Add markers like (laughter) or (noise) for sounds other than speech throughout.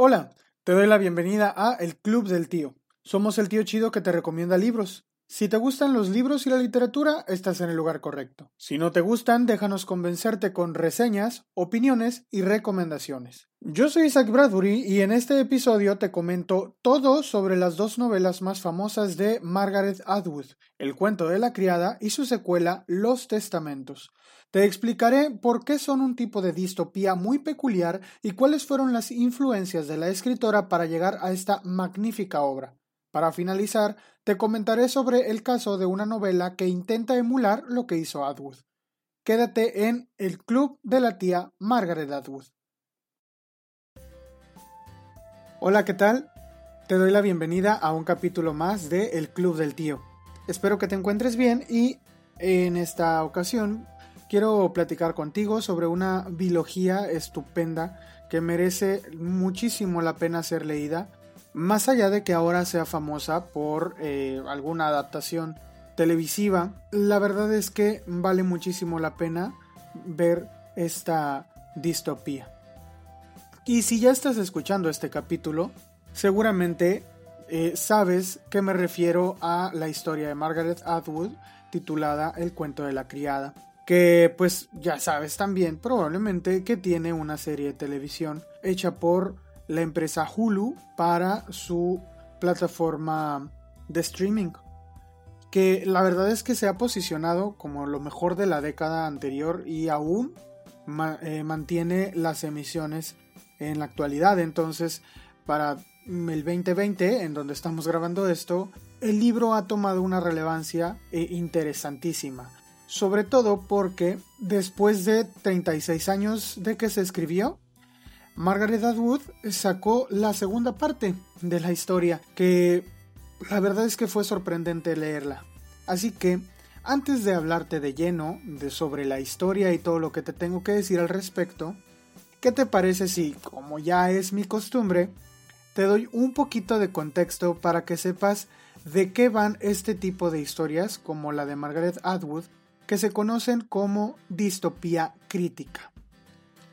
Hola, te doy la bienvenida a El Club del Tío. Somos el tío chido que te recomienda libros. Si te gustan los libros y la literatura, estás en el lugar correcto. Si no te gustan, déjanos convencerte con reseñas, opiniones y recomendaciones. Yo soy Isaac Bradbury y en este episodio te comento todo sobre las dos novelas más famosas de Margaret Atwood, El cuento de la criada y su secuela Los Testamentos. Te explicaré por qué son un tipo de distopía muy peculiar y cuáles fueron las influencias de la escritora para llegar a esta magnífica obra. Para finalizar, te comentaré sobre el caso de una novela que intenta emular lo que hizo Atwood. Quédate en El Club de la tía Margaret Atwood. Hola, ¿qué tal? Te doy la bienvenida a un capítulo más de El Club del Tío. Espero que te encuentres bien y en esta ocasión quiero platicar contigo sobre una biología estupenda que merece muchísimo la pena ser leída, más allá de que ahora sea famosa por eh, alguna adaptación televisiva, la verdad es que vale muchísimo la pena ver esta distopía. Y si ya estás escuchando este capítulo, seguramente eh, sabes que me refiero a la historia de Margaret Atwood titulada El cuento de la criada que pues ya sabes también probablemente que tiene una serie de televisión hecha por la empresa Hulu para su plataforma de streaming que la verdad es que se ha posicionado como lo mejor de la década anterior y aún eh, mantiene las emisiones en la actualidad. Entonces para el 2020 en donde estamos grabando esto el libro ha tomado una relevancia eh, interesantísima. Sobre todo porque después de 36 años de que se escribió, Margaret Atwood sacó la segunda parte de la historia, que la verdad es que fue sorprendente leerla. Así que, antes de hablarte de lleno de sobre la historia y todo lo que te tengo que decir al respecto, ¿qué te parece si, como ya es mi costumbre, te doy un poquito de contexto para que sepas de qué van este tipo de historias como la de Margaret Atwood que se conocen como distopía crítica.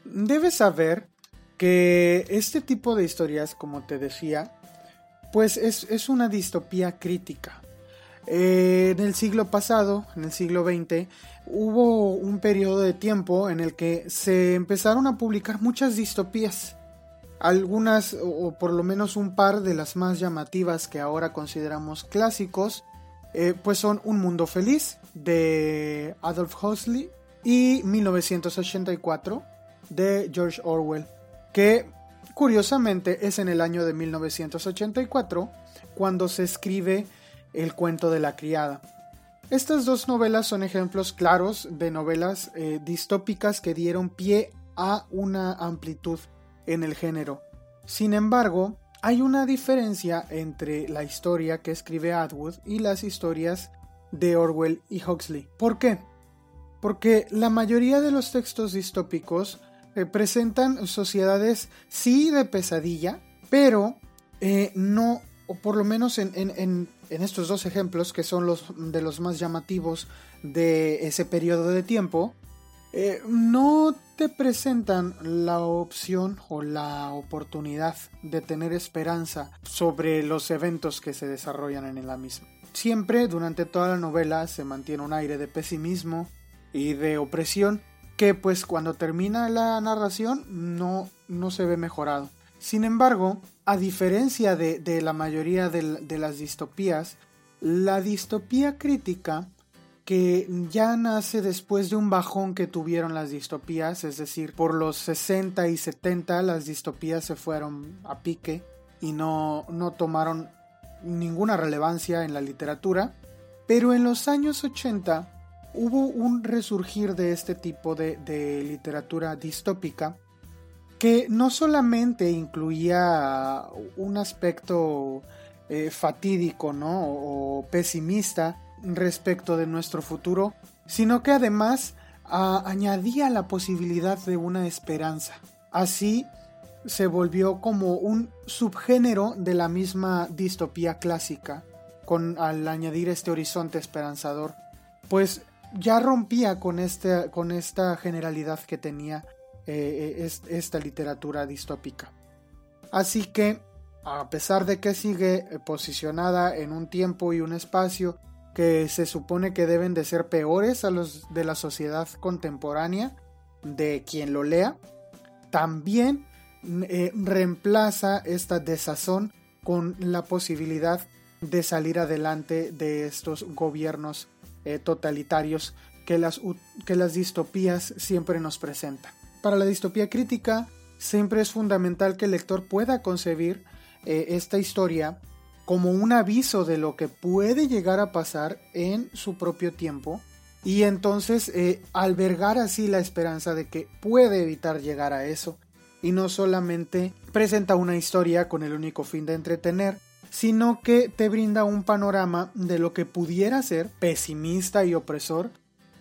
Debes saber que este tipo de historias, como te decía, pues es, una distopía crítica. Eh, en el siglo pasado, en el siglo XX, hubo un periodo de tiempo en el que se empezaron a publicar muchas distopías. Algunas, o por lo menos un par de las más llamativas que ahora consideramos clásicos, eh, pues son Un Mundo Feliz de Adolf Huxley y 1984 de George Orwell, que curiosamente es en el año de 1984 cuando se escribe El cuento de la criada. Estas dos novelas son ejemplos claros de novelas eh, distópicas que dieron pie a una amplitud en el género. Sin embargo, hay una diferencia entre la historia que escribe Atwood y las historias de Orwell y Huxley. ¿Por qué? Porque la mayoría de los textos distópicos eh, presentan sociedades sí de pesadilla, pero eh, no, o por lo menos en, en, estos dos ejemplos, que son los de los más llamativos de ese periodo de tiempo, eh, no te presentan la opción o la oportunidad de tener esperanza sobre los eventos que se desarrollan en la misma. Siempre durante toda la novela se mantiene un aire de pesimismo y de opresión que pues cuando termina la narración no, no se ve mejorado. Sin embargo, a diferencia de, la mayoría de las distopías, la distopía crítica que ya nace después de un bajón que tuvieron las distopías, es decir, por los 60 y 70 las distopías se fueron a pique y no, no tomaron ninguna relevancia en la literatura, pero en los años 80 hubo un resurgir de este tipo de, literatura distópica que no solamente incluía un aspecto eh, fatídico ¿no? o pesimista, respecto de nuestro futuro, sino que además añadía la posibilidad de una esperanza. Así se volvió como un subgénero de la misma distopía clásica, con al añadir este horizonte esperanzador, pues ya rompía con, este, con esta generalidad que tenía eh, esta literatura distópica. Así que, a pesar de que sigue posicionada en un tiempo y un espacio que se supone que deben de ser peores a los de la sociedad contemporánea, de quien lo lea, también eh, reemplaza esta desazón con la posibilidad de salir adelante de estos gobiernos eh, totalitarios que las, que las distopías siempre nos presentan. Para la distopía crítica, siempre es fundamental que el lector pueda concebir eh, esta historia como un aviso de lo que puede llegar a pasar en su propio tiempo y entonces eh, albergar así la esperanza de que puede evitar llegar a eso y no solamente presenta una historia con el único fin de entretener, sino que te brinda un panorama de lo que pudiera ser pesimista y opresor,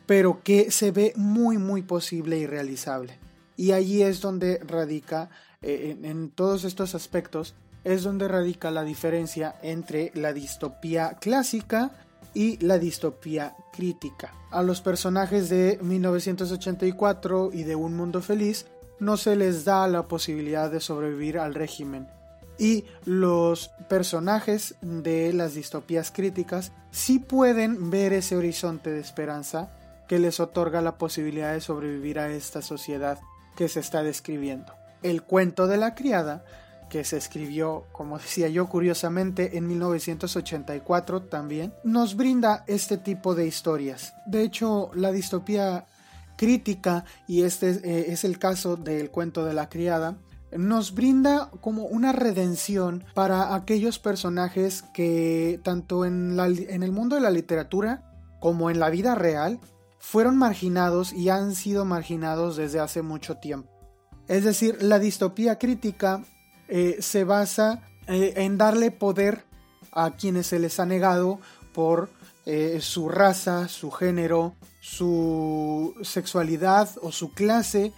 pero que se ve muy muy posible y realizable. Y allí es donde radica, eh, en todos estos aspectos, es donde radica la diferencia entre la distopía clásica y la distopía crítica. A los personajes de 1984 y de Un Mundo Feliz no se les da la posibilidad de sobrevivir al régimen. Y los personajes de las distopías críticas sí pueden ver ese horizonte de esperanza que les otorga la posibilidad de sobrevivir a esta sociedad que se está describiendo. El cuento de la criada que se escribió, como (laughs) decía yo, curiosamente en 1984 también, nos brinda este tipo de historias. De hecho, la distopía crítica, y este eh, es el caso del cuento de la criada, nos brinda como una redención para aquellos personajes que tanto en, el mundo de la literatura como en la vida real fueron marginados y han sido marginados desde hace mucho tiempo. Es decir, la distopía crítica eh, se basa eh, en darle poder a quienes se les ha negado por eh, su raza, su género, su sexualidad o su clase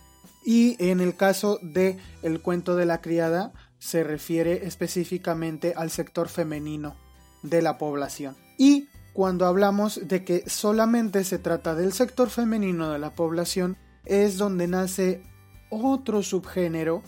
y en el caso de el cuento de la criada se refiere específicamente al sector femenino de la población. Y cuando hablamos de que solamente se trata del sector femenino de la población, es donde nace otro subgénero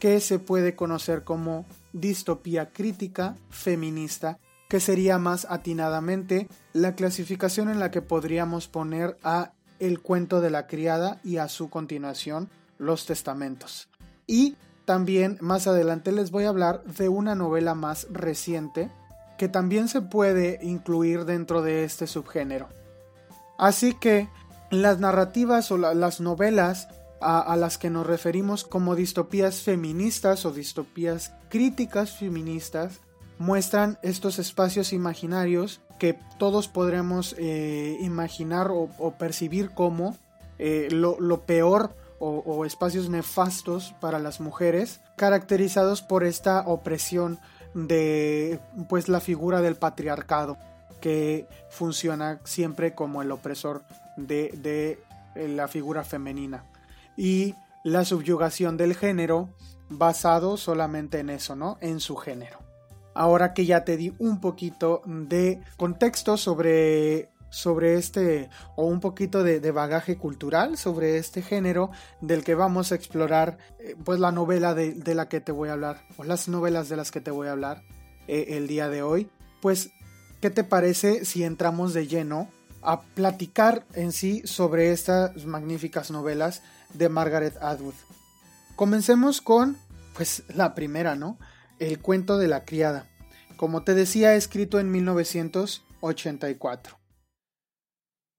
que se puede conocer como distopía crítica feminista, que sería más atinadamente la clasificación en la que podríamos poner a El cuento de la criada y a su continuación Los testamentos. Y también más adelante les voy a hablar de una novela más reciente que también se puede incluir dentro de este subgénero. Así que las narrativas o las novelas a, las que nos referimos como distopías feministas o distopías críticas feministas muestran estos espacios imaginarios que todos podremos eh, imaginar o, percibir como eh, lo, peor o, espacios nefastos para las mujeres, caracterizados por esta opresión de pues la figura del patriarcado que funciona siempre como el opresor de la figura femenina y la subyugación del género basado solamente en eso, ¿no? En su género. Ahora que ya te di un poquito de contexto sobre, sobre este, o un poquito de, bagaje cultural sobre este género del que vamos a explorar, eh, pues la novela de, la que te voy a hablar, o las novelas de las que te voy a hablar eh, el día de hoy, pues, ¿qué te parece si entramos de lleno a platicar en sí sobre estas magníficas novelas de Margaret Atwood. Comencemos con, pues, la primera, ¿no? El cuento de la criada. Como te decía, escrito en 1984.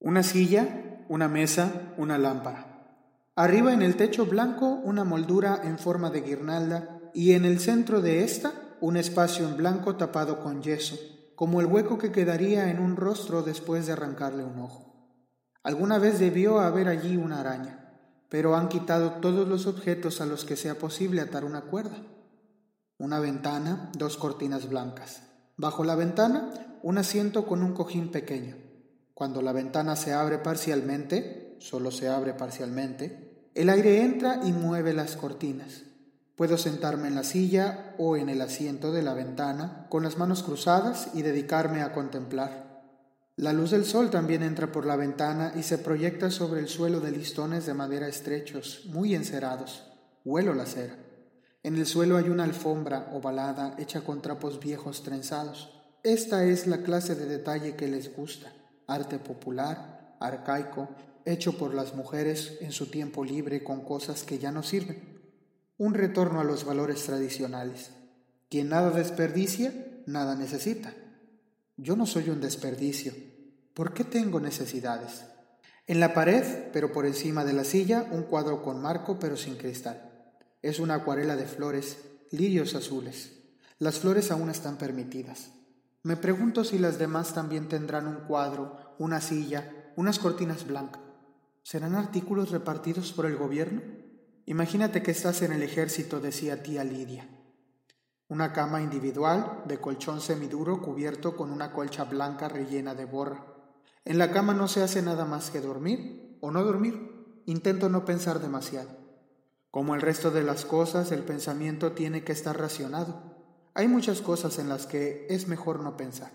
Una silla, una mesa, una lámpara. Arriba en el techo blanco una moldura en forma de guirnalda y en el centro de esta un espacio en blanco tapado con yeso, como el hueco que quedaría en un rostro después de arrancarle un ojo. Alguna vez debió haber allí una araña pero han quitado todos los objetos a los que sea posible atar una cuerda. Una ventana, dos cortinas blancas. Bajo la ventana, un asiento con un cojín pequeño. Cuando la ventana se abre parcialmente, solo se abre parcialmente, el aire entra y mueve las cortinas. Puedo sentarme en la silla o en el asiento de la ventana con las manos cruzadas y dedicarme a contemplar. La luz del sol también entra por la ventana y se proyecta sobre el suelo de listones de madera estrechos, muy encerados. Huelo la cera. En el suelo hay una alfombra ovalada hecha con trapos viejos trenzados. Esta es la clase de detalle que les gusta. Arte popular, arcaico, hecho por las mujeres en su tiempo libre con cosas que ya no sirven. Un retorno a los valores tradicionales. Quien nada desperdicia, nada necesita. Yo no soy un desperdicio. ¿Por qué tengo necesidades? En la pared, pero por encima de la silla, un cuadro con marco pero sin cristal. Es una acuarela de flores, lirios azules. Las flores aún están permitidas. Me pregunto si las demás también tendrán un cuadro, una silla, unas cortinas blancas. ¿Serán artículos repartidos por el gobierno? Imagínate que estás en el ejército, decía tía Lidia. Una cama individual de colchón semiduro cubierto con una colcha blanca rellena de borra. En la cama no se hace nada más que dormir o no dormir. Intento no pensar demasiado. Como el resto de las cosas, el pensamiento tiene que estar racionado. Hay muchas cosas en las que es mejor no pensar.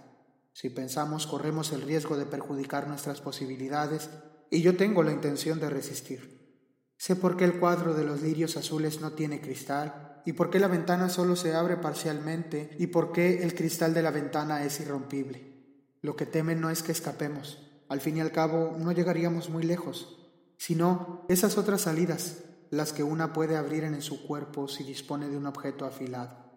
Si pensamos corremos el riesgo de perjudicar nuestras posibilidades y yo tengo la intención de resistir. Sé por qué el cuadro de los lirios azules no tiene cristal y por qué la ventana solo se abre parcialmente y por qué el cristal de la ventana es irrompible. Lo que temen no es que escapemos. Al fin y al cabo, no llegaríamos muy lejos, sino esas otras salidas, las que una puede abrir en su cuerpo si dispone de un objeto afilado.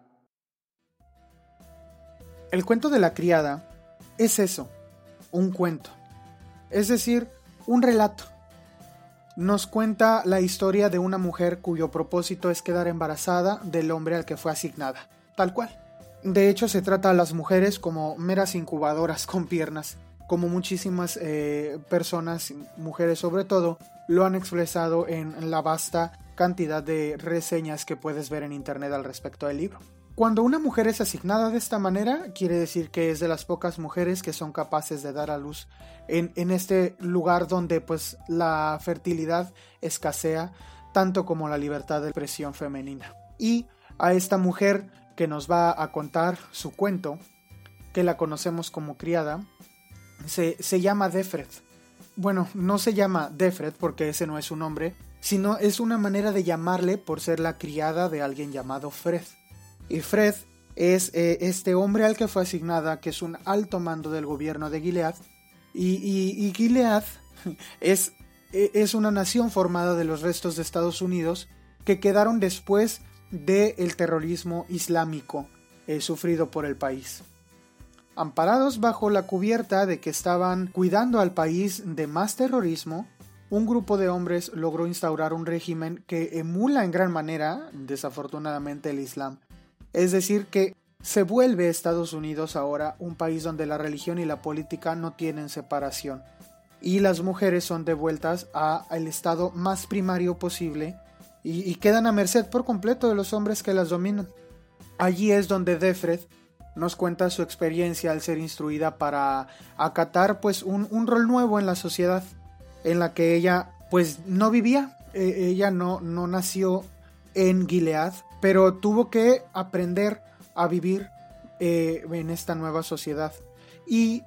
El cuento de la criada es eso, un cuento, es decir, un relato. Nos cuenta la historia de una mujer cuyo propósito es quedar embarazada del hombre al que fue asignada, tal cual. De hecho, se trata a las mujeres como meras incubadoras con piernas, como muchísimas eh, personas, mujeres sobre todo, lo han expresado en la vasta cantidad de reseñas que puedes ver en internet al respecto del libro. Cuando una mujer es asignada de esta manera, quiere decir que es de las pocas mujeres que son capaces de dar a luz en, en este lugar donde pues la fertilidad escasea tanto como la libertad de expresión femenina. Y a esta mujer que nos va a contar su cuento, que la conocemos como criada, se, se llama Defred. Bueno, no se llama Defred porque ese no es su nombre, sino es una manera de llamarle por ser la criada de alguien llamado Fred. Y Fred es eh, este hombre al que fue asignada, que es un alto mando del gobierno de Gilead, y, Gilead (laughs) es, e, es, una nación formada de los restos de Estados Unidos que quedaron después del terrorismo islámico eh, sufrido por el país. Amparados bajo la cubierta de que estaban cuidando al país de más terrorismo, un grupo de hombres logró instaurar un régimen que emula en gran manera, desafortunadamente, el Islam. Es decir, que se vuelve Estados Unidos ahora un país donde la religión y la política no tienen separación, y las mujeres son devueltas al estado más primario posible y, quedan a merced por completo de los hombres que las dominan. Allí es donde Defred nos cuenta su experiencia al ser instruida para acatar pues un, rol nuevo en la sociedad en la que ella pues no vivía, e, ella no, no nació en Gilead, pero tuvo que aprender a vivir eh, en esta nueva sociedad. Y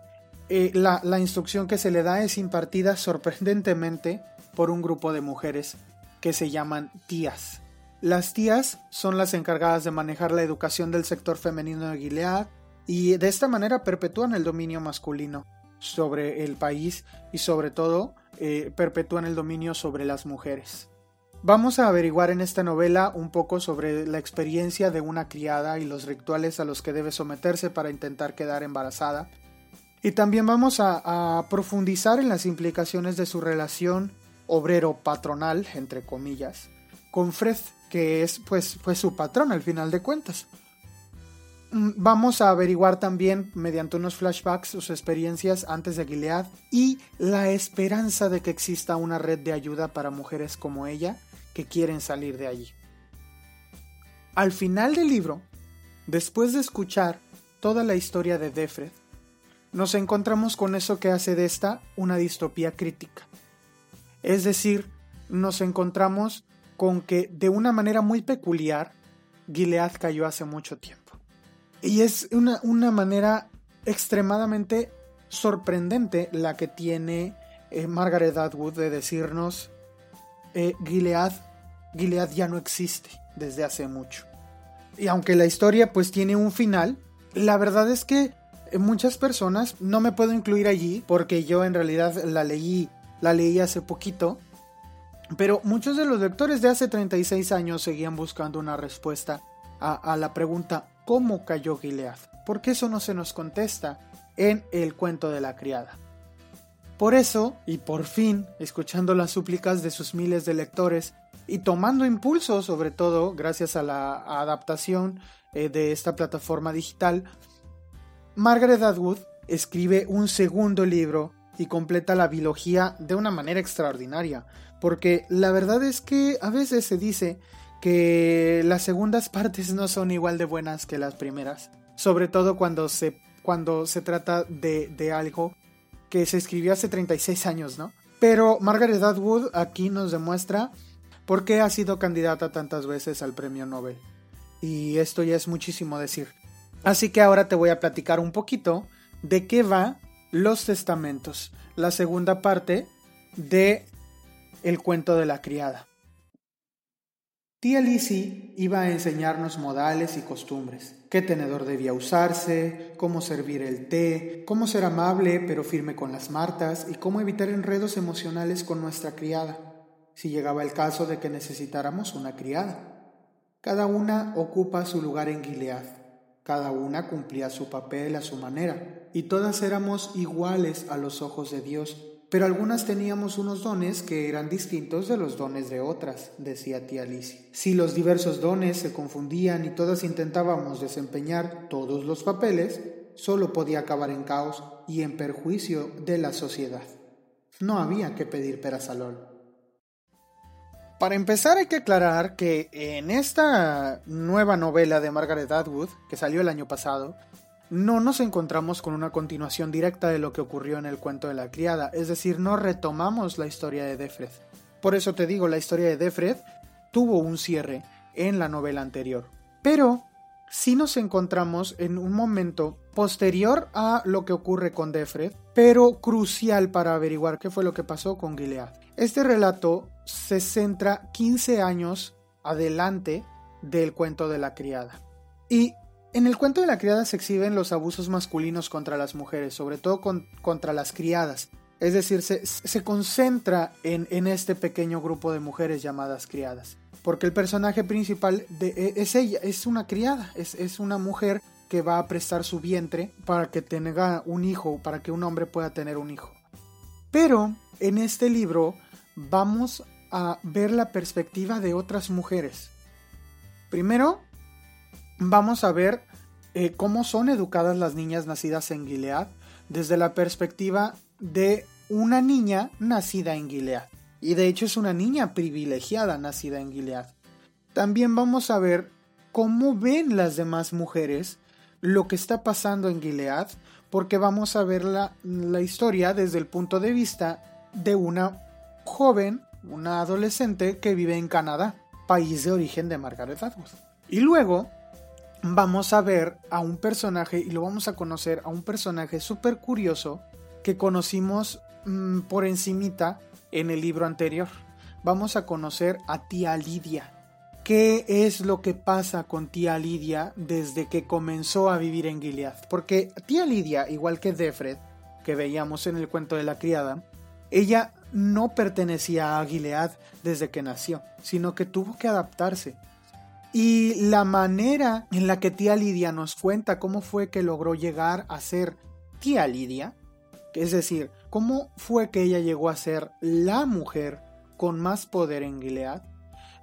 eh, la, la instrucción que se le da es impartida sorprendentemente por un grupo de mujeres que se llaman tías. Las tías son las encargadas de manejar la educación del sector femenino de Gilead y de esta manera perpetúan el dominio masculino sobre el país y sobre todo eh, perpetúan el dominio sobre las mujeres. Vamos a averiguar en esta novela un poco sobre la experiencia de una criada y los rituales a los que debe someterse para intentar quedar embarazada. Y también vamos a, profundizar en las implicaciones de su relación obrero patronal, entre comillas, con Fred, que es pues, fue su patrón al final de cuentas. Mm, vamos a averiguar también, mediante unos flashbacks, sus experiencias antes de Gilead y la esperanza de que exista una red de ayuda para mujeres como ella que quieren salir de allí. Al final del libro, después de escuchar toda la historia de Defred, nos encontramos con eso que hace de esta una distopía crítica. Es decir, nos encontramos con que de una manera muy peculiar, Gilead cayó hace mucho tiempo. Y es una, una manera extremadamente sorprendente la que tiene eh, Margaret Atwood de decirnos eh, Gilead, ya no existe desde hace mucho. Y aunque la historia pues tiene un final, la verdad es que muchas personas, no me puedo incluir allí porque yo en realidad la leí, la leí hace poquito, pero muchos de los lectores de hace 36 años seguían buscando una respuesta a, a la pregunta ¿cómo cayó Gilead? Porque eso no se nos contesta en el cuento de la criada. Por eso, y por fin, escuchando las súplicas de sus miles de lectores y tomando impulso, sobre todo gracias a la adaptación eh, de esta plataforma digital, Margaret Atwood escribe un segundo libro y completa la biología de una manera extraordinaria, porque la verdad es que a veces se dice que las segundas partes no son igual de buenas que las primeras, sobre todo cuando se, cuando se trata de, de algo que se escribió hace 36 años, ¿no? Pero Margaret Atwood aquí nos demuestra por qué ha sido candidata tantas veces al premio Nobel. Y esto ya es muchísimo decir. Así que ahora te voy a platicar un poquito de qué va Los Testamentos, la segunda parte de El cuento de la criada. Tía iba a enseñarnos modales y costumbres, qué tenedor debía usarse, cómo servir el té, cómo ser amable pero firme con las martas y cómo evitar enredos emocionales con nuestra criada, si llegaba el caso de que necesitáramos una criada. Cada una ocupa su lugar en Gilead, cada una cumplía su papel a su manera, y todas éramos iguales a los ojos de Dios pero algunas teníamos unos dones que eran distintos de los dones de otras, decía tía Alicia. Si los diversos dones se confundían y todas intentábamos desempeñar todos los papeles, solo podía acabar en caos y en perjuicio de la sociedad. No había que pedir perasalol. Para empezar hay que aclarar que en esta nueva novela de Margaret Atwood, que salió el año pasado, no nos encontramos con una continuación directa de lo que ocurrió en el cuento de la criada, es decir, no retomamos la historia de Defred. Por eso te digo, la historia de Defred tuvo un cierre en la novela anterior. Pero sí nos encontramos en un momento posterior a lo que ocurre con Defred, pero crucial para averiguar qué fue lo que pasó con Gilead. Este relato se centra 15 años adelante del cuento de la criada. Y en el cuento de la criada se exhiben los abusos masculinos contra las mujeres, sobre todo contra las criadas. Es decir, se, concentra en, este pequeño grupo de mujeres llamadas criadas. Porque el personaje principal de, e, es ella, es una criada, es, es una mujer que va a prestar su vientre para que tenga un hijo, para que un hombre pueda tener un hijo. Pero en este libro vamos a ver la perspectiva de otras mujeres. Primero, vamos a ver eh, cómo son educadas las niñas nacidas en Gilead desde la perspectiva de una niña nacida en Gilead. Y de hecho es una niña privilegiada nacida en Gilead. También vamos a ver cómo ven las demás mujeres lo que está pasando en Gilead, porque vamos a ver la, la historia desde el punto de vista de una joven, una adolescente que vive en Canadá, país de origen de Margaret Atwood. Y luego vamos a ver a un personaje y lo vamos a conocer a un personaje súper curioso que conocimos mm, por encimita en el libro anterior. Vamos a conocer a tía Lidia. ¿Qué es lo que pasa con tía Lidia desde que comenzó a vivir en Gilead? Porque tía Lidia, igual que Defred, que veíamos en el cuento de la criada, ella no pertenecía a Gilead desde que nació, sino que tuvo que adaptarse y la manera en la que tía Lidia nos cuenta cómo fue que logró llegar a ser tía Lidia, es decir, cómo fue que ella llegó a ser la mujer con más poder en Gilead,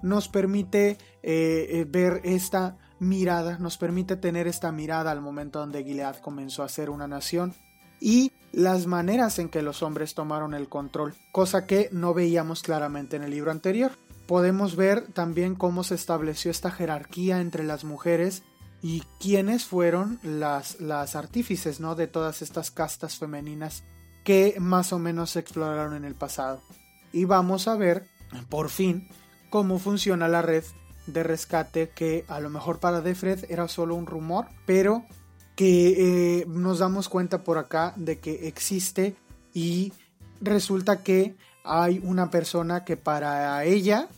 nos permite eh, eh, ver esta mirada, nos permite tener esta mirada al momento donde Gilead comenzó a ser una nación y las maneras en que los hombres tomaron el control, cosa que no veíamos claramente en el libro anterior podemos ver también cómo se estableció esta jerarquía entre las mujeres y quiénes fueron las, las artífices ¿no? de todas estas castas femeninas que más o menos se exploraron en el pasado. Y vamos a ver, por fin, cómo funciona la red de rescate que a lo mejor para Defred era solo un rumor, pero que eh, nos damos cuenta por acá de que existe y resulta que hay una persona que para ella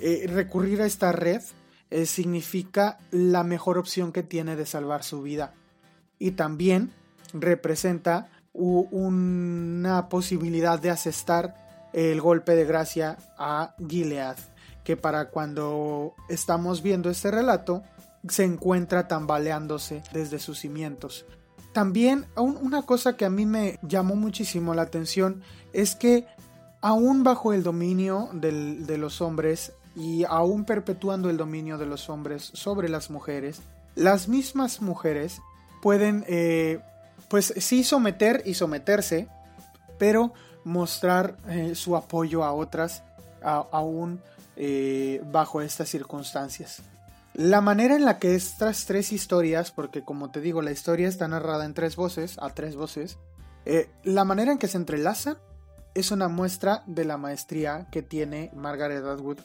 eh, recurrir a esta red eh, significa la mejor opción que tiene de salvar su vida. Y también representa una posibilidad de asestar el golpe de gracia a Gilead, que para cuando estamos viendo este relato se encuentra tambaleándose desde sus cimientos. También una cosa que a mí me llamó muchísimo la atención es que aún bajo el dominio de los hombres y aún perpetuando el dominio de los hombres sobre las mujeres, las mismas mujeres pueden, eh, pues sí someter y someterse, pero mostrar eh, su apoyo a otras aún eh, bajo estas circunstancias. La manera en la que estas tres historias, porque como te digo, la historia está narrada en tres voces, a tres voces, la manera en que se entrelazan es una muestra de la maestría que tiene Margaret Atwood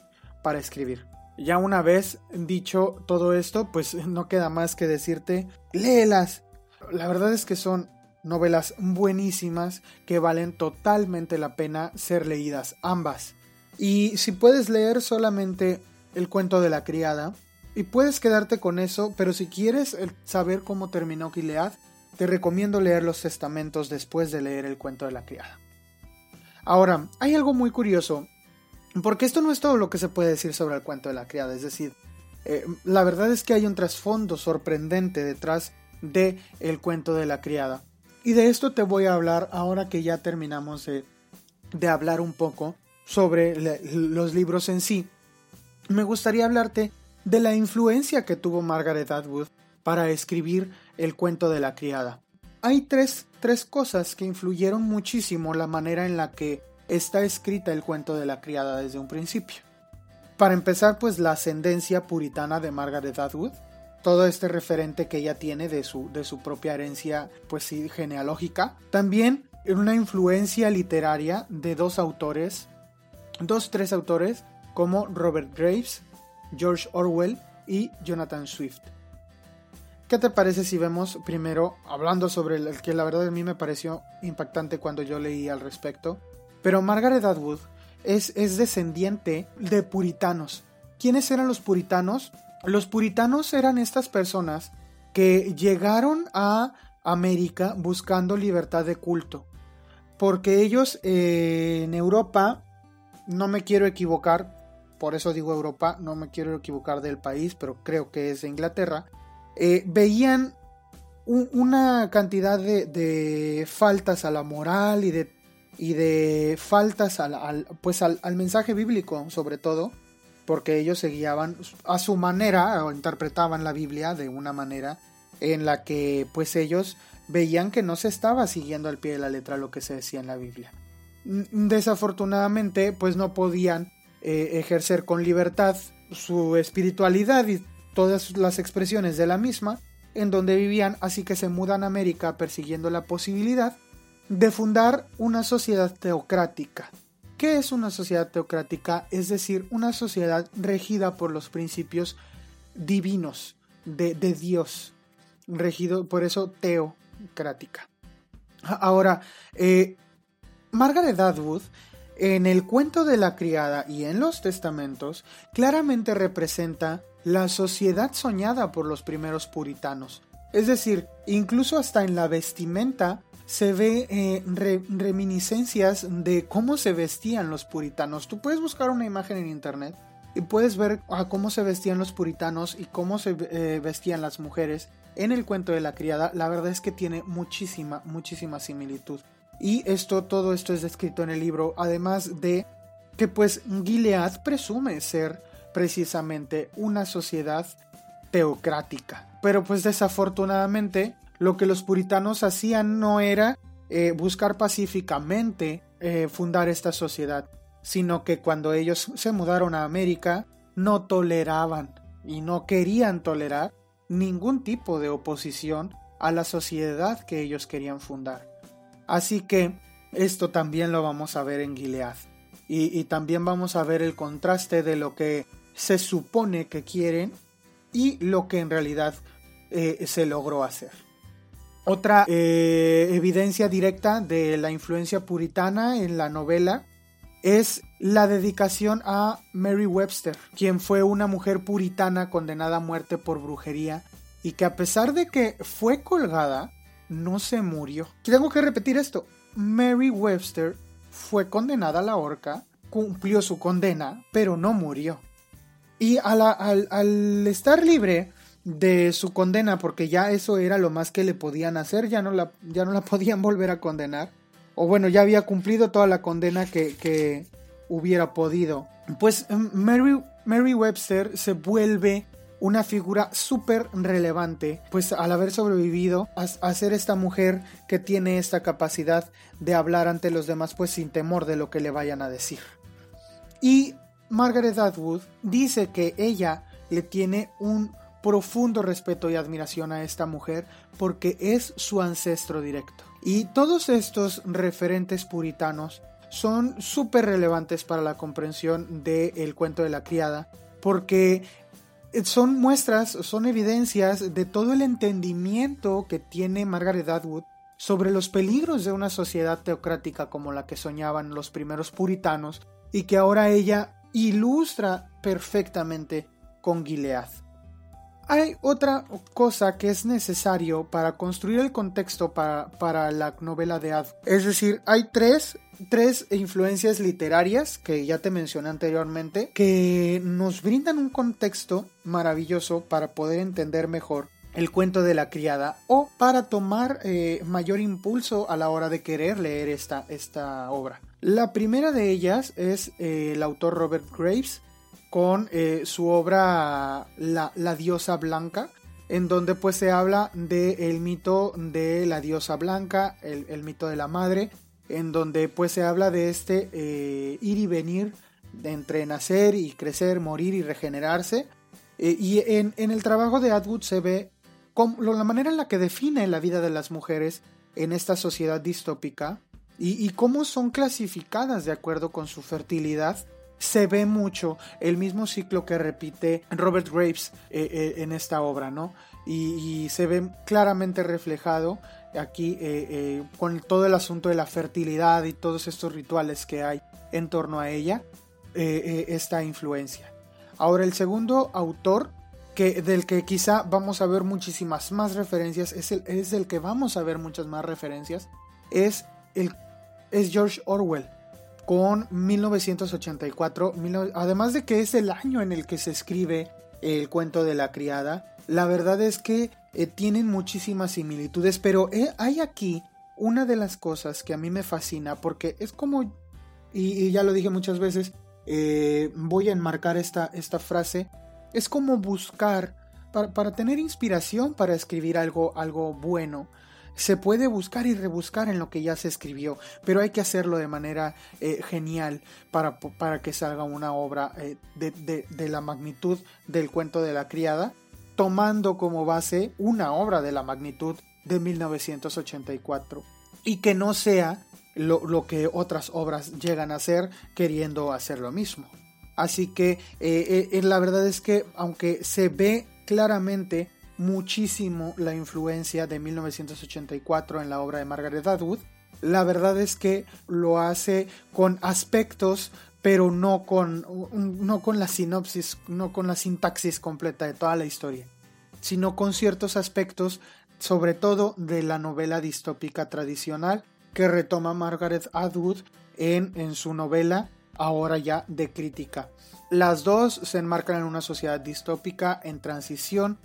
para escribir. Ya una vez dicho todo esto, pues no queda más que decirte, léelas. La verdad es que son novelas buenísimas que valen totalmente la pena ser leídas, ambas. Y si puedes leer solamente el cuento de la criada, y puedes quedarte con eso, pero si quieres saber cómo terminó Gilead, te recomiendo leer los testamentos después de leer el cuento de la criada. Ahora, hay algo muy curioso porque esto no es todo lo que se puede decir sobre el cuento de la criada, es decir, eh, la verdad es que hay un trasfondo sorprendente detrás de el cuento de la criada. Y de esto te voy a hablar ahora que ya terminamos de, hablar un poco sobre los libros en sí. Me gustaría hablarte de la influencia que tuvo Margaret Atwood para escribir el cuento de la criada. Hay tres, tres cosas que influyeron muchísimo la manera en la que está escrita el cuento de la criada desde un principio. Para empezar, pues la ascendencia puritana de Margaret Atwood, todo este referente que ella tiene de su, de su propia herencia, pues sí, genealógica. También una influencia literaria de dos autores, dos, tres autores, como Robert Graves, George Orwell y Jonathan Swift. ¿Qué te parece si vemos primero, hablando sobre el que la verdad a mí me pareció impactante cuando yo leí al respecto, pero Margaret Atwood es, es descendiente de puritanos. ¿Quiénes eran los puritanos? Los puritanos eran estas personas que llegaron a América buscando libertad de culto. Porque ellos eh, en Europa, no me quiero equivocar, por eso digo Europa, no me quiero equivocar del país, pero creo que es Inglaterra, eh, veían una cantidad de, faltas a la moral y de y de faltas al, pues al, mensaje bíblico sobre todo porque ellos se guiaban a su manera o interpretaban la Biblia de una manera en la que pues ellos veían que no se estaba siguiendo al pie de la letra lo que se decía en la Biblia. Desafortunadamente pues no podían eh, ejercer con libertad su espiritualidad y todas las expresiones de la misma en donde vivían, así que se mudan a América persiguiendo la posibilidad de fundar una sociedad teocrática. ¿Qué es una sociedad teocrática? Es decir, una sociedad regida por los principios divinos de, Dios, regido por eso teocrática. Ahora, eh, Margaret Atwood, en el cuento de la criada y en los testamentos, claramente representa la sociedad soñada por los primeros puritanos. Es decir, incluso hasta en la vestimenta se ve eh, reminiscencias de cómo se vestían los puritanos. Tú puedes buscar una imagen en internet y puedes ver cómo se vestían los puritanos y cómo se eh, vestían las mujeres en el cuento de la criada. La verdad es que tiene muchísima, muchísima similitud. Y esto, todo esto es descrito en el libro, además de que pues Gilead presume ser precisamente una sociedad teocrática. Pero pues desafortunadamente lo que los puritanos hacían no era eh, buscar pacíficamente eh, fundar esta sociedad, sino que cuando ellos se mudaron a América no toleraban y no querían tolerar ningún tipo de oposición a la sociedad que ellos querían fundar. Así que esto también lo vamos a ver en Gilead. Y, también vamos a ver el contraste de lo que se supone que quieren y lo que en realidad eh, se logró hacer. Otra eh, evidencia directa de la influencia puritana en la novela es la dedicación a Mary Webster, quien fue una mujer puritana condenada a muerte por brujería y que a pesar de que fue colgada, no se murió. Tengo que repetir esto. Mary Webster fue condenada a la horca, cumplió su condena, pero no murió. Y al, estar libre de su condena, porque ya eso era lo más que le podían hacer, ya no la, ya no la (laughs) podían volver a condenar, o bueno, ya había cumplido toda la condena que, hubiera podido. Pues em, Mary, Mary Webster se vuelve una figura súper relevante, pues al haber sobrevivido a, ser esta mujer que tiene esta capacidad de hablar ante los demás, pues sin temor de lo que le vayan a decir. Y Margaret Atwood dice que ella le tiene un profundo respeto y admiración a esta mujer porque es su ancestro directo. Y todos estos referentes puritanos son súper relevantes para la comprensión del cuento de la criada, porque son muestras, son evidencias de todo el entendimiento que tiene Margaret Atwood sobre los peligros de una sociedad teocrática como la que soñaban los primeros puritanos y que ahora ella ilustra perfectamente con Gilead. Hay otra cosa que es necesario para construir el contexto para, la novela de Ad. Es decir, hay tres, tres influencias literarias que ya te mencioné anteriormente que nos brindan un contexto maravilloso para poder entender mejor el cuento de la criada o para tomar eh, mayor impulso a la hora de querer leer esta, esta obra. La primera de ellas es eh, el autor Robert Graves con eh, su obra la, diosa blanca, en donde pues se habla del mito de la diosa blanca, el, mito de la madre, en donde pues se habla de este eh, ir y venir de entre nacer y crecer, morir y regenerarse. Eh, y en, el trabajo de Atwood se ve la manera en la que define la vida de las mujeres en esta sociedad distópica y, y cómo son clasificadas de acuerdo con su fertilidad se ve mucho el mismo ciclo que repite Robert Graves eh, eh, en esta obra, ¿no? Y, se ve claramente reflejado aquí eh, con todo el asunto de la fertilidad y todos estos rituales que hay en torno a ella, esta influencia. Ahora, el segundo autor que, del que quizá vamos a ver muchísimas más referencias, es el, es que vamos a ver muchas más referencias, es, el, es George Orwell con 1984, además de que es el año en el que se escribe el cuento de la criada, la verdad es que eh, tienen muchísimas similitudes, pero eh, hay aquí una de las cosas que a mí me fascina porque es como, y, ya lo dije muchas veces, eh, voy a enmarcar esta, esta frase, es como buscar, para, para tener inspiración para escribir algo, algo bueno, se puede buscar y rebuscar en lo que ya se escribió, pero hay que hacerlo de manera eh, genial para, para, que salga una obra eh, de, de, la magnitud del cuento de la criada, tomando como base una obra de la magnitud de 1984 y que no sea lo, lo que otras obras llegan a ser queriendo hacer lo mismo. Así que eh, la verdad es que aunque se ve claramente muchísimo la influencia de 1984 en la obra de Margaret Atwood. La verdad es que lo hace con aspectos, pero no con, no con la sinopsis, no con la sintaxis completa de toda la historia, sino con ciertos aspectos, sobre todo de la novela distópica tradicional que retoma Margaret Atwood en, en su novela ahora ya de crítica. Las dos se enmarcan en una sociedad distópica en transición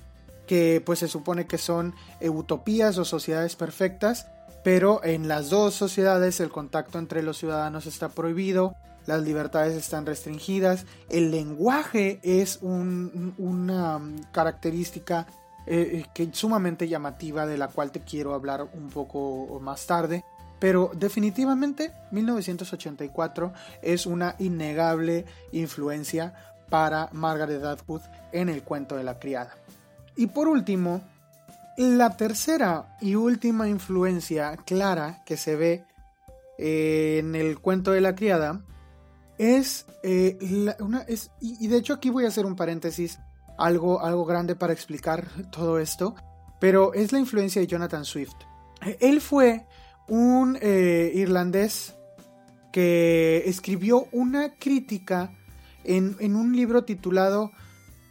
que pues se supone que son utopías o sociedades perfectas, pero en las dos sociedades el contacto entre los ciudadanos está prohibido, las libertades están restringidas, el lenguaje es una característica eh, eh, que sumamente llamativa de la cual te quiero hablar un poco más tarde. Pero definitivamente 1984 es una innegable influencia para Margaret Atwood en el cuento de la criada. Y por último, la tercera y última influencia clara que se ve eh, en el cuento de la criada es, eh, una, es y, de hecho aquí voy a hacer un paréntesis, algo, algo grande para explicar (laughs) todo esto, pero es la influencia de Jonathan Swift. Él fue un eh, irlandés que escribió una crítica en, un libro titulado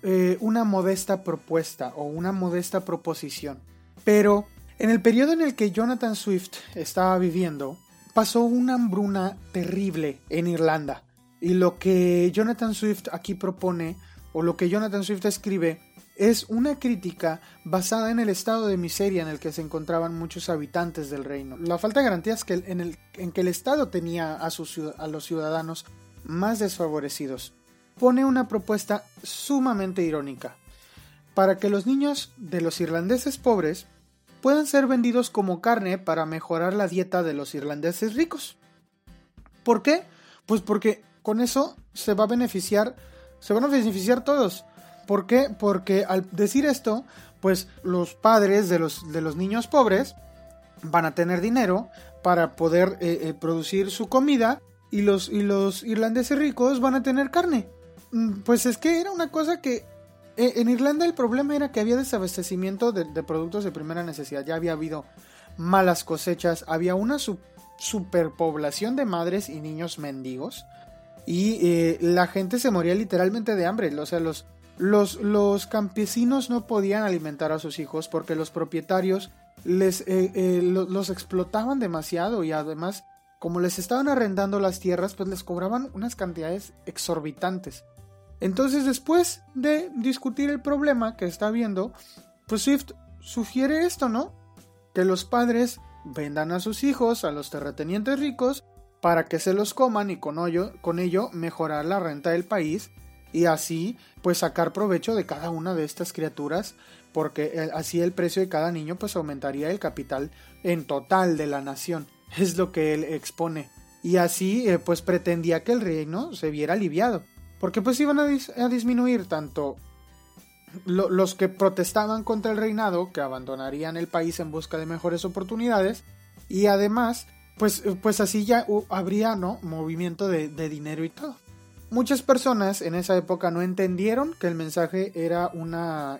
eh, Una modesta propuesta o una modesta proposición. Pero en el periodo en el que Jonathan Swift estaba viviendo, pasó una hambruna terrible en Irlanda. Y lo que Jonathan Swift aquí propone, o lo que Jonathan Swift escribe, es una crítica basada en el estado de miseria en el que se encontraban muchos habitantes del reino. La falta de garantías que en, el, en que el Estado tenía a, sus, a los ciudadanos más desfavorecidos. Pone una propuesta sumamente irónica. Para que los niños de los irlandeses pobres puedan ser vendidos como carne para mejorar la dieta de los irlandeses ricos. ¿Por qué? Pues porque con eso se va a beneficiar, se van a beneficiar todos. ¿Por qué? Porque al decir esto, pues los padres de los, de los niños pobres van a tener dinero para poder eh, eh, producir su comida y los, y los irlandeses ricos van a tener carne. Mm, pues es que era una cosa que eh, en Irlanda el problema era que había desabastecimiento de, productos de primera necesidad. Ya había habido malas cosechas, había una superpoblación de madres y niños mendigos y la gente se moría literalmente de hambre. O sea, los, los, campesinos no podían alimentar a sus hijos porque los propietarios les, eh, eh, los explotaban demasiado y además como les estaban arrendando las tierras pues les cobraban unas cantidades exorbitantes. Entonces después de discutir el problema que está viendo, pues Swift sugiere esto, ¿no? Que los padres vendan a sus hijos a los terratenientes ricos para que se los coman y con con ello mejorar la renta del país y así pues sacar provecho de cada una de estas criaturas porque eh, así el precio de cada niño pues aumentaría el capital en total de la nación (laughs) es lo que él expone y así eh, pues pretendía que el reino se viera aliviado porque pues iban a, disminuir tanto los que protestaban contra el reinado que abandonarían el país en busca de mejores oportunidades y además pues, pues así ya habría no movimiento de dinero y todo Muchas personas en esa época no entendieron que el mensaje era una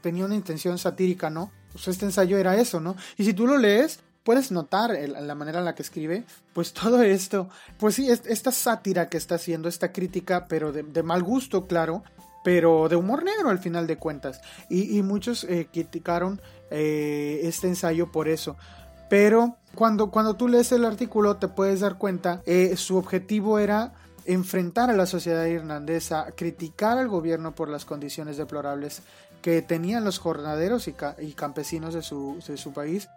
tenía una intención satírica, ¿no? Pues este ensayo era eso, ¿no? Y si tú lo lees, puedes notar la manera en la que escribe, pues todo esto, pues sí, esta sátira que está haciendo, esta crítica, pero de, mal gusto, claro, pero de humor negro al final de cuentas. Y, muchos eh, criticaron eh, este ensayo por eso. Pero cuando, cuando tú lees el artículo te puedes dar cuenta, eh, su objetivo era enfrentar a la sociedad irlandesa, criticar al gobierno por las condiciones deplorables que tenían los jornaderos y, campesinos de su, país,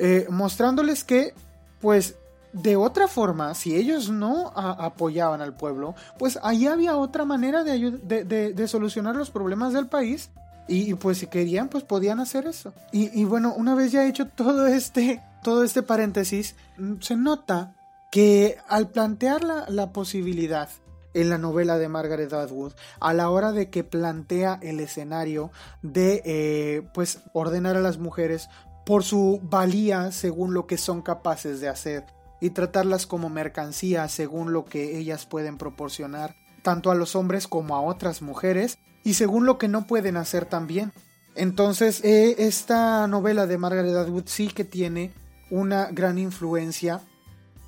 eh, mostrándoles que, pues, de otra forma, si ellos no apoyaban al pueblo, pues ahí había otra manera de, solucionar los problemas del país. Y, pues si querían, pues podían hacer eso. Y, bueno, una vez ya hecho todo este, todo este paréntesis, mm, se nota que al plantear la, posibilidad en la novela de Margaret Atwood a la hora de que plantea el escenario de eh, pues ordenar a las mujeres por su valía según lo que son capaces de hacer y tratarlas como mercancía según lo que ellas pueden proporcionar tanto a los hombres como a otras mujeres y según lo que no pueden hacer también entonces eh, esta novela de Margaret Atwood sí que tiene una gran influencia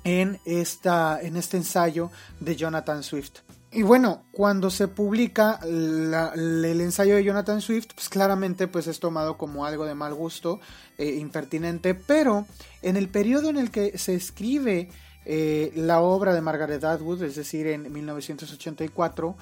en, esta, en este ensayo de Jonathan Swift. Y bueno, cuando se publica el ensayo de Jonathan Swift, pues claramente pues es tomado como algo de mal gusto, eh, impertinente, pero en el periodo en el que se escribe eh, la obra de Margaret Atwood, es decir, en 1984,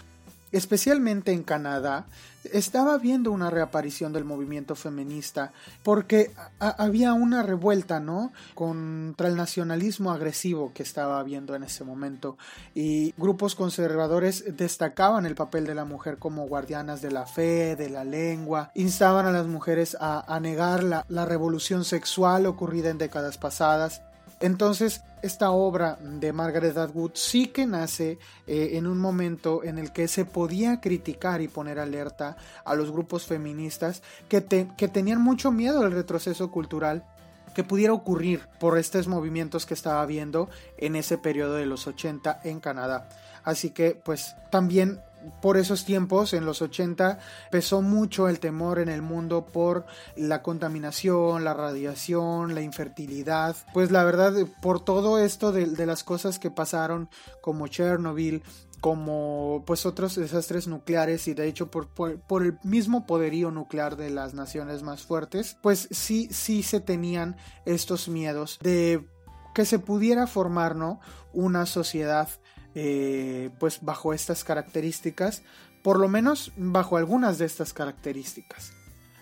especialmente en Canadá, estaba viendo una reaparición del movimiento feminista porque había una revuelta, ¿no? Contra el nacionalismo agresivo que estaba habiendo en ese momento y grupos conservadores destacaban el papel de la mujer como guardianas de la fe, de la lengua, instaban a las mujeres a, negar la revolución sexual ocurrida en décadas pasadas entonces, esta obra de Margaret Atwood sí que nace eh, en un momento en el que se podía criticar y poner alerta a los grupos feministas que, que tenían mucho miedo del retroceso cultural que pudiera ocurrir por estos movimientos que estaba viendo en ese periodo de los 80 en Canadá. Así que pues también por esos tiempos, en los 80, pesó mucho el temor en el mundo por la contaminación, la radiación, la infertilidad. Pues la verdad, por todo esto de, las cosas que pasaron, como Chernobyl, como pues otros desastres nucleares y de hecho por, por, el mismo poderío nuclear de las naciones más fuertes, pues sí, sí se tenían estos miedos de que se pudiera formar ¿no? una sociedad eh, pues bajo estas características, por lo menos bajo algunas de estas características.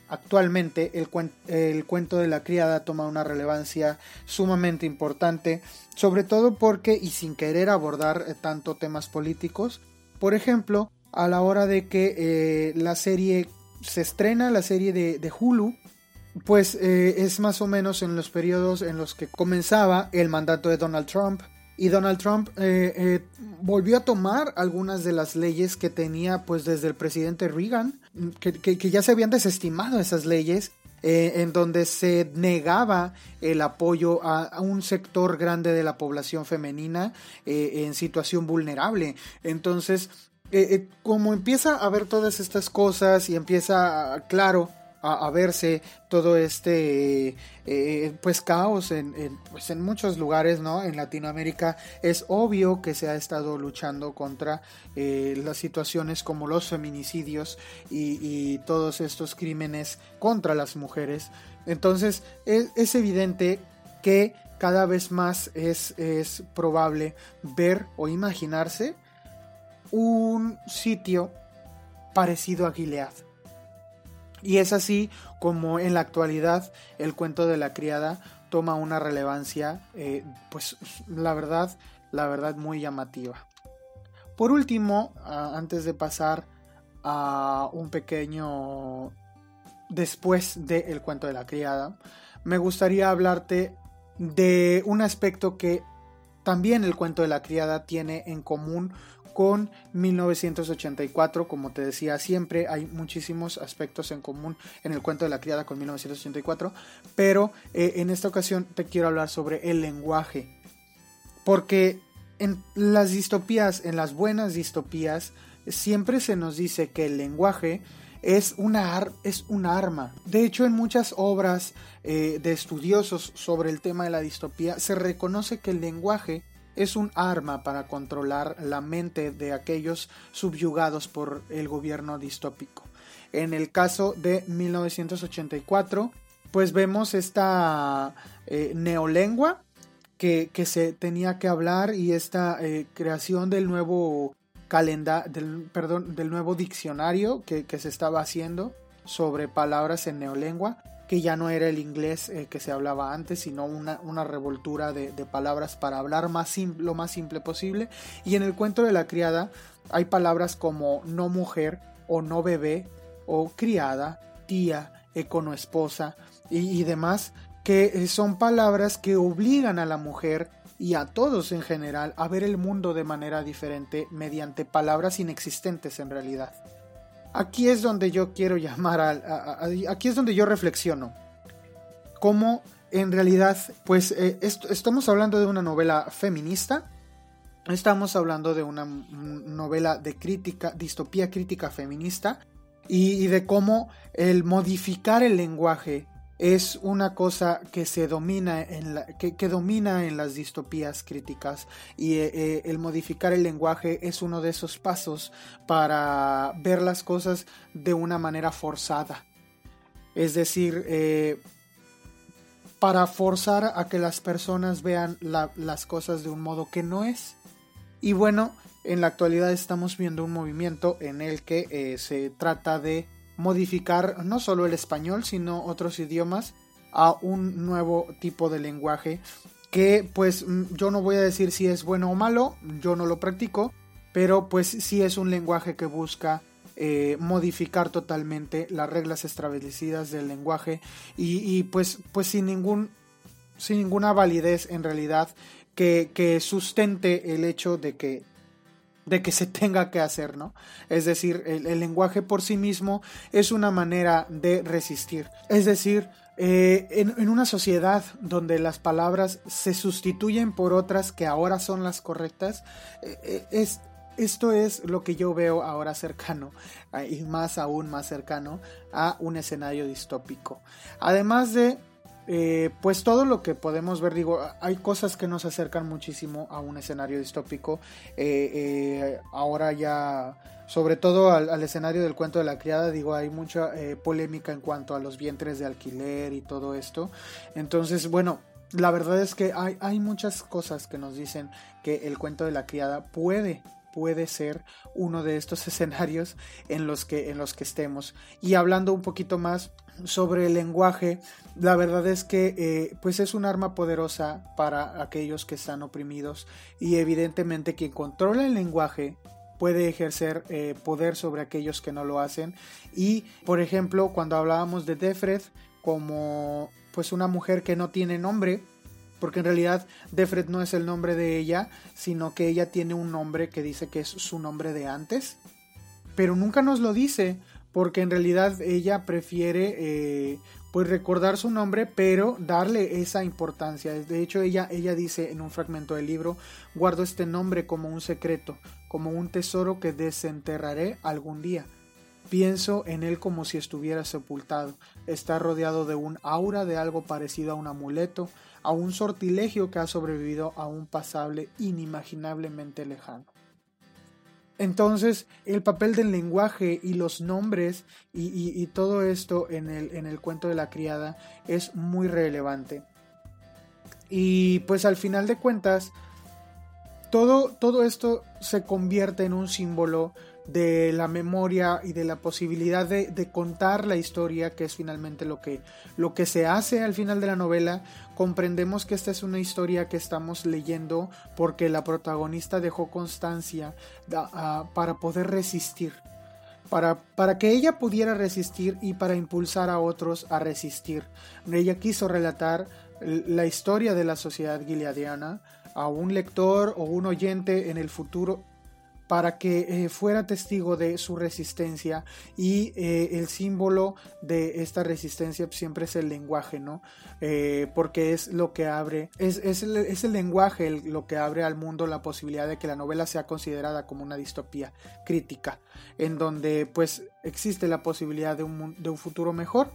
Actualmente el, el, cuento de la criada toma una relevancia sumamente importante, sobre todo porque, y sin querer abordar eh, tanto temas políticos, por ejemplo, a la hora de que eh, la serie se estrena, la serie de, Hulu, pues es más o menos en los periodos en los que comenzaba el mandato de Donald Trump, y Donald Trump eh, eh, volvió a tomar algunas de las leyes que tenía pues desde el presidente Reagan, que, ya se habían desestimado esas leyes, eh, en donde se negaba el apoyo a, un sector grande de la población femenina en situación vulnerable. Entonces, como empieza a ver todas estas cosas y empieza, claro, a, verse todo este eh, pues caos en, pues en muchos lugares no en Latinoamérica es obvio que se ha estado luchando contra eh, las situaciones como los feminicidios y, todos estos crímenes contra las mujeres. Entonces es, es evidente que cada vez más es, es probable ver o imaginarse un sitio parecido a Gilead y es así como en la actualidad el cuento de la criada toma una relevancia, eh, pues la verdad, la verdad muy llamativa. Por último, antes de pasar a un pequeño después del cuento de la criada, me gustaría hablarte de un aspecto que también el cuento de la criada tiene en común con 1984. Como te decía, siempre hay muchísimos aspectos en común en el cuento de la criada con 1984, pero eh, en esta ocasión te quiero hablar sobre el lenguaje. Porque en las distopías, en las buenas distopías, siempre se nos dice que el lenguaje es una, es un arma. De hecho, en muchas obras eh, de estudiosos sobre el tema de la distopía se reconoce que el lenguaje es un arma para controlar la mente de aquellos subyugados por el gobierno distópico. En el caso de 1984, pues vemos esta eh, neolengua que, se tenía que hablar y esta eh, creación del nuevo calendario, del, perdón, del nuevo diccionario que, que se estaba haciendo sobre palabras en neolengua que ya no era el inglés eh, que se hablaba antes, sino una, revoltura de, palabras para hablar lo más simple posible. Y en el cuento de la criada hay palabras como no mujer o no bebé o criada, tía, econo esposa y, y demás, que son palabras que obligan a la mujer y a todos en general a ver el mundo de manera diferente mediante palabras inexistentes en realidad aquí es donde yo quiero llamar a, aquí es donde yo reflexiono. Cómo en realidad, pues eh, estamos hablando de una novela feminista, estamos hablando de una novela de crítica, distopía crítica feminista, y de cómo el modificar el lenguaje es una cosa que se domina en la, que, domina en las distopías críticas y eh, eh, el modificar el lenguaje es uno de esos pasos para ver las cosas de una manera forzada. Es decir eh, para forzar a que las personas vean las cosas de un modo que no es. Y bueno en la actualidad estamos viendo un movimiento en el que se trata de modificar no solo el español, sino otros idiomas a un nuevo tipo de lenguaje que pues mm, yo no voy a decir si es bueno o malo, yo no lo practico, pero pues sí es un lenguaje que busca eh, modificar totalmente las reglas establecidas del lenguaje y, pues, pues sin, ningún, sin ninguna validez en realidad que, que sustente el hecho de que de que se tenga que hacer, ¿no? Es decir, el, lenguaje por sí mismo es una manera de resistir. Es decir, eh, en, una sociedad donde las palabras se sustituyen por otras que ahora son las correctas, eh, eh, es, esto es lo que yo veo ahora cercano, y más aún más cercano, a un escenario distópico. Además de eh, pues todo lo que podemos ver, digo, hay cosas que nos acercan muchísimo a un escenario distópico. Eh, eh, ahora ya, sobre todo al, escenario del cuento de la criada, digo, hay mucha polémica en cuanto a los vientres de alquiler y todo esto. Entonces, bueno, la verdad es que hay, hay muchas cosas que nos dicen que el cuento de la criada puede puede ser uno de estos (laughs) escenarios en los que, en los que estemos. Y hablando un poquito más sobre el lenguaje, la verdad es que eh, pues es un arma poderosa para aquellos que están oprimidos y evidentemente quien controla el lenguaje puede ejercer eh, poder sobre aquellos que no lo hacen y por ejemplo cuando hablábamos de Defred como pues una mujer que no tiene nombre porque en realidad Defred no es el nombre de ella, sino que ella tiene un nombre que dice que es su nombre de antes, pero nunca nos lo dice, porque en realidad ella prefiere eh, pues recordar su nombre, pero darle esa importancia. De hecho, ella, ella dice en un fragmento del libro, guardo este nombre como un secreto, como un tesoro que desenterraré algún día. Pienso en él como si estuviera sepultado. Está rodeado de un aura de algo parecido a un amuleto, a un sortilegio que ha sobrevivido a un pasable inimaginablemente lejano. Entonces, el papel del lenguaje y los nombres y, todo esto en el, en el cuento de la criada es muy relevante. Y pues al final de cuentas, todo, todo esto se convierte en un símbolo de la memoria y de la posibilidad de, contar la historia, que es finalmente lo que, lo que se hace al final de la novela, comprendemos que esta es una historia que estamos leyendo porque la protagonista dejó constancia para poder resistir. Para, para, que ella pudiera resistir y para impulsar a otros a resistir. Ella quiso relatar la historia de la sociedad gileadiana a un lector o un oyente en el futuro para que eh, fuera testigo de su resistencia y eh, el símbolo de esta resistencia siempre es el lenguaje, ¿no? Eh, porque es lo que abre, es, el, lenguaje lo que abre al mundo la posibilidad de que la novela sea considerada como una distopía crítica, en donde pues existe la posibilidad de un, de un futuro mejor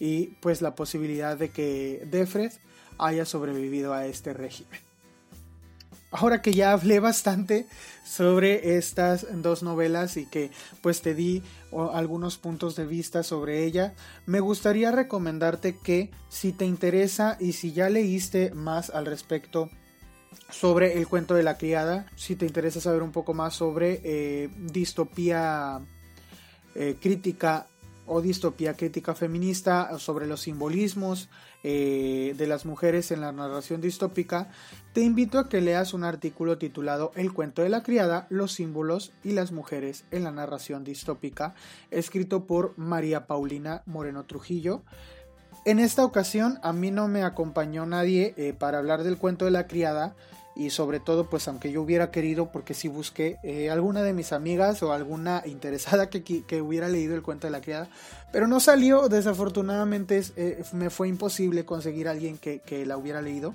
y pues la posibilidad de que Defred haya sobrevivido a este régimen ahora que ya hablé bastante sobre estas dos novelas y que pues te di algunos puntos de vista sobre ella, me gustaría recomendarte que si te interesa y si ya leíste más al respecto sobre el cuento de la criada, si te interesa saber un poco más sobre eh, distopía eh, crítica o distopía crítica feminista sobre los simbolismos eh, de las mujeres en la narración distópica, te invito a que leas un artículo titulado El cuento de la criada, los símbolos y las mujeres en la narración distópica, escrito por María Paulina Moreno Trujillo. En esta ocasión a mí no me acompañó nadie eh, para hablar del cuento de la criada, y sobre todo pues aunque yo hubiera querido porque si busqué eh, alguna de mis amigas o alguna (laughs) interesada que, que, hubiera leído el cuento de la criada pero no salió. Desafortunadamente eh, me fue imposible conseguir a alguien que, que, la hubiera leído.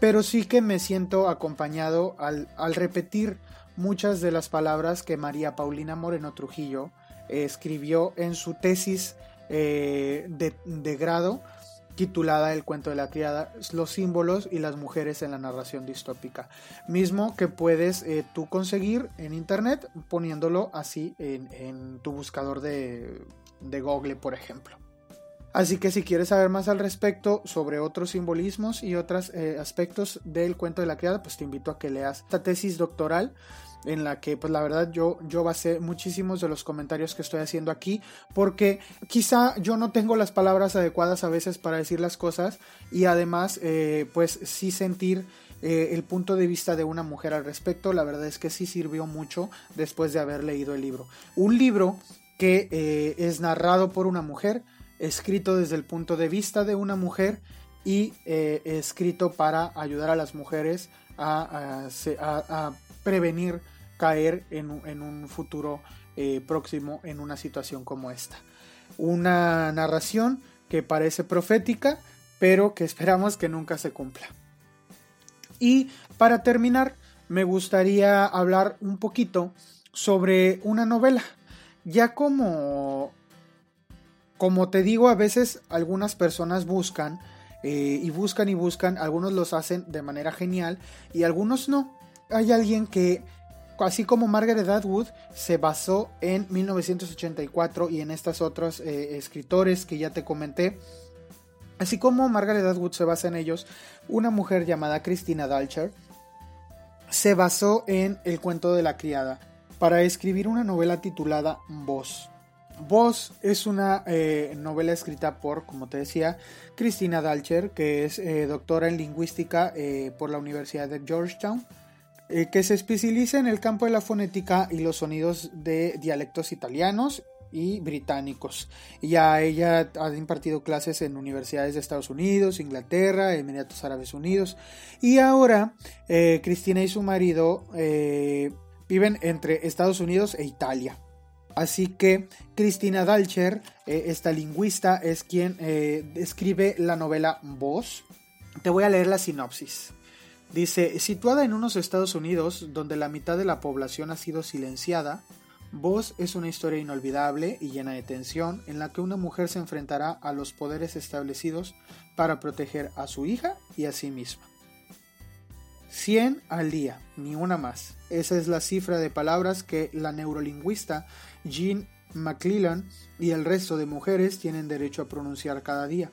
Pero sí que me siento acompañado al, al repetir muchas de las palabras que María Paulina Moreno Trujillo escribió en su tesis eh, de, de grado titulada El cuento de la criada, los símbolos y las mujeres en la narración distópica. Mismo que puedes eh, tú conseguir en internet poniéndolo así en, tu buscador de, de Google, por ejemplo. Así que si quieres saber más al respecto sobre otros simbolismos y otros eh, aspectos del cuento de la criada, pues te invito a que leas esta tesis doctoral en la que pues la verdad yo, yo basé muchísimos de los comentarios que estoy haciendo aquí porque quizá yo no tengo las palabras adecuadas a veces para decir las cosas y además eh, pues sí sentir eh, el punto de vista de una mujer al respecto la verdad es que sí sirvió mucho después de haber leído el libro. Un libro que es narrado por una mujer escrito desde el punto de vista de una mujer y escrito para ayudar a las mujeres a, a prevenir caer en, un futuro eh, próximo en una situación como esta. Una narración que parece profética, pero que esperamos que nunca se cumpla. Y para terminar, me gustaría hablar un poquito sobre una novela. Ya como, como te digo, a veces algunas personas buscan eh, y buscan y buscan, algunos los hacen de manera genial y algunos no. Hay alguien que, así como Margaret Atwood, se basó en 1984 y en estos otros eh, escritores que ya te comenté. Así como Margaret Atwood se basa en ellos, una mujer llamada Christina Dalcher se basó en El cuento de la criada para escribir una novela titulada Voz. Voz es una eh, novela escrita por, como te decía, Christina Dalcher, que es eh, doctora en lingüística eh, por la Universidad de Georgetown, que se especializa en el campo de la fonética y los sonidos de dialectos italianos y británicos. Ya ella ha impartido clases en universidades de Estados Unidos, Inglaterra, Emiratos Árabes Unidos. Y ahora Cristina y su marido viven entre Estados Unidos e Italia. Así que Cristina Dalcher, eh, esta lingüista, es quien eh, escribe la novela Voz. Te voy a leer la sinopsis. Dice, situada en unos Estados Unidos donde la mitad de la población ha sido silenciada, Voz es una historia inolvidable y llena de tensión en la que una mujer se enfrentará a los poderes establecidos para proteger a su hija y a sí misma. 100 al día, ni una más. Esa es la cifra de palabras que la neurolingüista Jean McClellan y el resto de mujeres tienen derecho a pronunciar cada día.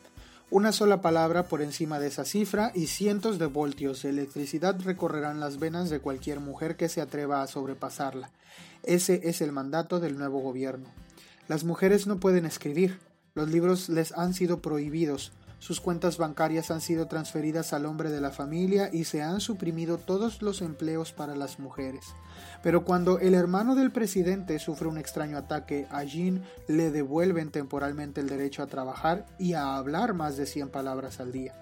Una sola palabra por encima de esa cifra y cientos de voltios de electricidad recorrerán las venas de cualquier mujer que se atreva a sobrepasarla. Ese es el mandato del nuevo gobierno. Las mujeres no pueden escribir, los libros les han sido prohibidos, sus cuentas bancarias han sido transferidas al hombre de la familia y se han suprimido todos los empleos para las mujeres. Pero cuando el hermano del presidente sufre un extraño ataque, a Jean le devuelven temporalmente el derecho a trabajar y a hablar más de 100 palabras al día.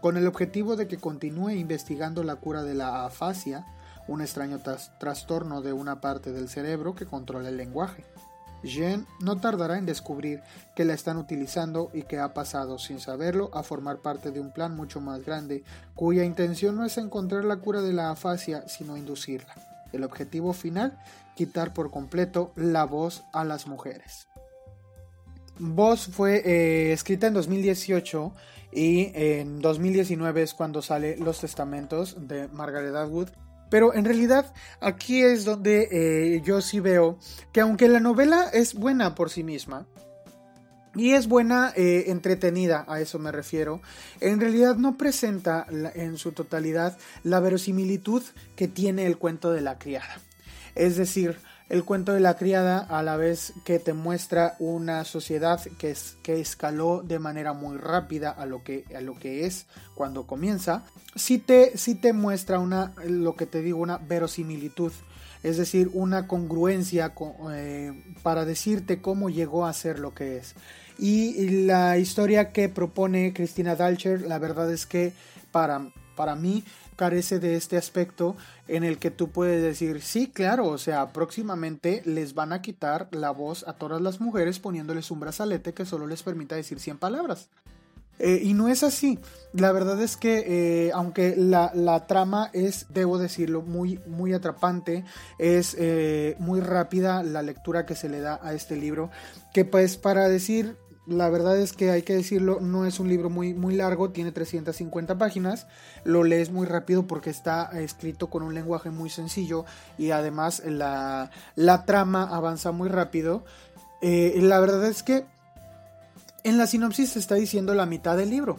Con el objetivo de que continúe investigando la cura de la afasia, un extraño trastorno de una parte del cerebro que controla el lenguaje. Jean no tardará en descubrir que la están utilizando y que ha pasado, sin saberlo, a formar parte de un plan mucho más grande, cuya intención no es encontrar la cura de la afasia, sino inducirla. El objetivo final, quitar por completo la voz a las mujeres. Voz fue eh, escrita en 2018 y en 2019 es cuando sale Los Testamentos de Margaret Atwood pero en realidad aquí es donde eh, yo sí veo que aunque la novela es buena por sí misma, y es buena, eh, entretenida, a eso me refiero. En realidad no presenta en su totalidad la verosimilitud que tiene el cuento de la criada. Es decir, el cuento de la criada a la vez que te muestra una sociedad que, es, que escaló de manera muy rápida a lo que, a lo que es cuando comienza, sí te, te muestra una, lo que te digo, una verosimilitud, es decir, una congruencia eh, para decirte cómo llegó a ser lo que es. Y la historia que propone Cristina Dalcher, la verdad es que para, para mí carece de este aspecto en el que tú puedes decir, sí, claro, o sea, próximamente les van a quitar la voz a todas las mujeres poniéndoles un brazalete que solo les permita decir 100 palabras. Eh, y no es así. La verdad es que, eh, aunque la, trama es, debo decirlo, muy, muy atrapante, es eh, muy rápida la lectura que se le da a este libro, que pues para decir la verdad es que hay que decirlo, no es un libro muy, muy largo, tiene 350 páginas, lo lees muy rápido porque está escrito con un lenguaje muy sencillo y además la, trama avanza muy rápido. Eh, la verdad es que en la sinopsis se está diciendo la mitad del libro.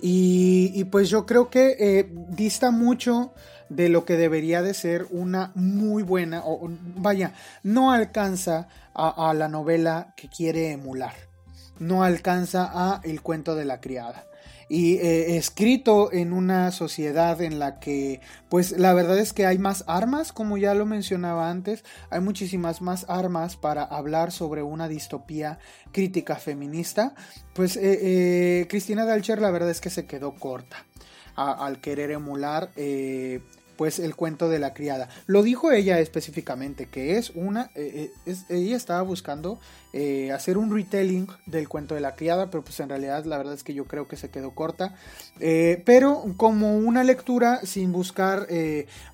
Y, pues yo creo que eh, dista mucho de lo que debería de ser una muy buena, o vaya, no alcanza a la novela que quiere emular no alcanza a El cuento de la criada. Y eh, escrito en una sociedad en la que, pues la verdad es que hay más armas, como ya lo mencionaba antes, hay muchísimas más armas para hablar sobre una distopía crítica feminista, pues eh, eh, Cristina Dalcher la verdad es que se quedó corta al querer emular pues el cuento de la criada. Lo dijo ella específicamente, que es una, eh, eh, ella estaba buscando eh, hacer un retelling del cuento de la criada, pero pues en realidad la verdad es que yo creo que se quedó corta. pero como una lectura sin buscar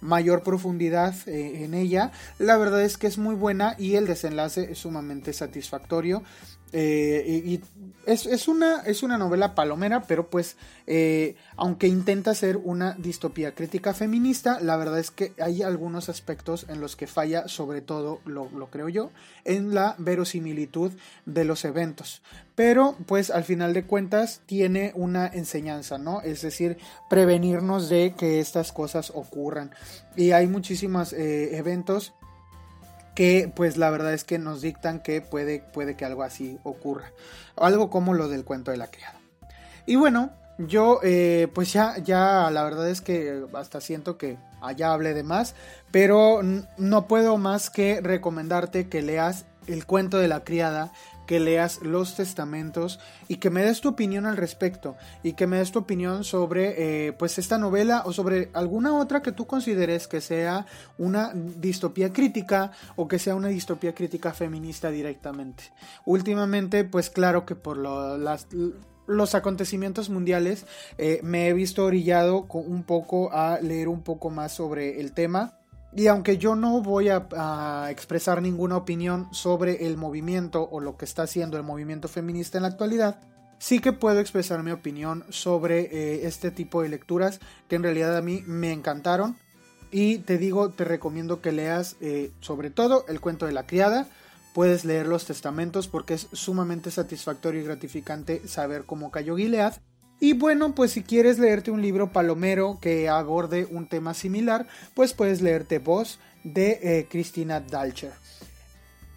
mayor profundidad en ella, la verdad es que es muy buena y el desenlace es sumamente satisfactorio. Eh, y, es, una, es una novela palomera, pero pues eh, aunque intenta ser una distopía crítica feminista, la verdad es que hay algunos aspectos en los que falla, sobre todo, lo, lo creo yo, en la verosimilitud de los eventos. Pero pues al final de cuentas tiene una enseñanza, ¿no? Es decir, prevenirnos de que estas cosas ocurran. Y hay muchísimos eh, eventos que pues la verdad es que nos dictan que puede, puede que algo así ocurra. Algo como lo del cuento de la criada. Y bueno, yo eh, pues ya, ya la verdad es que hasta siento que allá hablé de más, pero no puedo más que recomendarte que leas el cuento de la criada que leas los testamentos y que me des tu opinión al respecto y que me des tu opinión sobre eh, pues esta novela o sobre alguna otra que tú consideres que sea una distopía crítica o que sea una distopía crítica feminista directamente. Últimamente pues claro que por los acontecimientos mundiales eh, me he visto orillado un poco a leer un poco más sobre el tema y aunque yo no voy a, expresar ninguna opinión sobre el movimiento o lo que está haciendo el movimiento feminista en la actualidad, sí que puedo expresar mi opinión sobre eh, este tipo de lecturas que en realidad a mí me encantaron. Y te digo, te recomiendo que leas eh, sobre todo el cuento de la criada. Puedes leer los testamentos porque es sumamente satisfactorio y gratificante saber cómo cayó Gilead. Y bueno, pues si quieres leerte un libro palomero que aborde un tema similar, pues puedes leerte Voz de eh, Cristina Dalcher.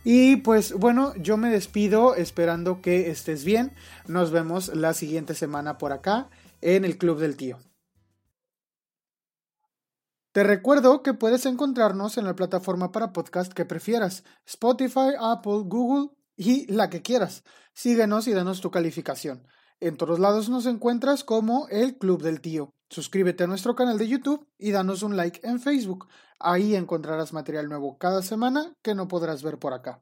Y pues bueno, yo me despido esperando que estés bien. Nos vemos la siguiente semana por acá en el Club del Tío. Te recuerdo que puedes encontrarnos en la plataforma para podcast que prefieras, Spotify, Apple, Google y la que quieras. Síguenos y danos tu calificación. En todos lados nos encuentras como el Club del Tío. Suscríbete a nuestro canal de YouTube y danos un like en Facebook. Ahí encontrarás material nuevo cada semana que no podrás ver por acá.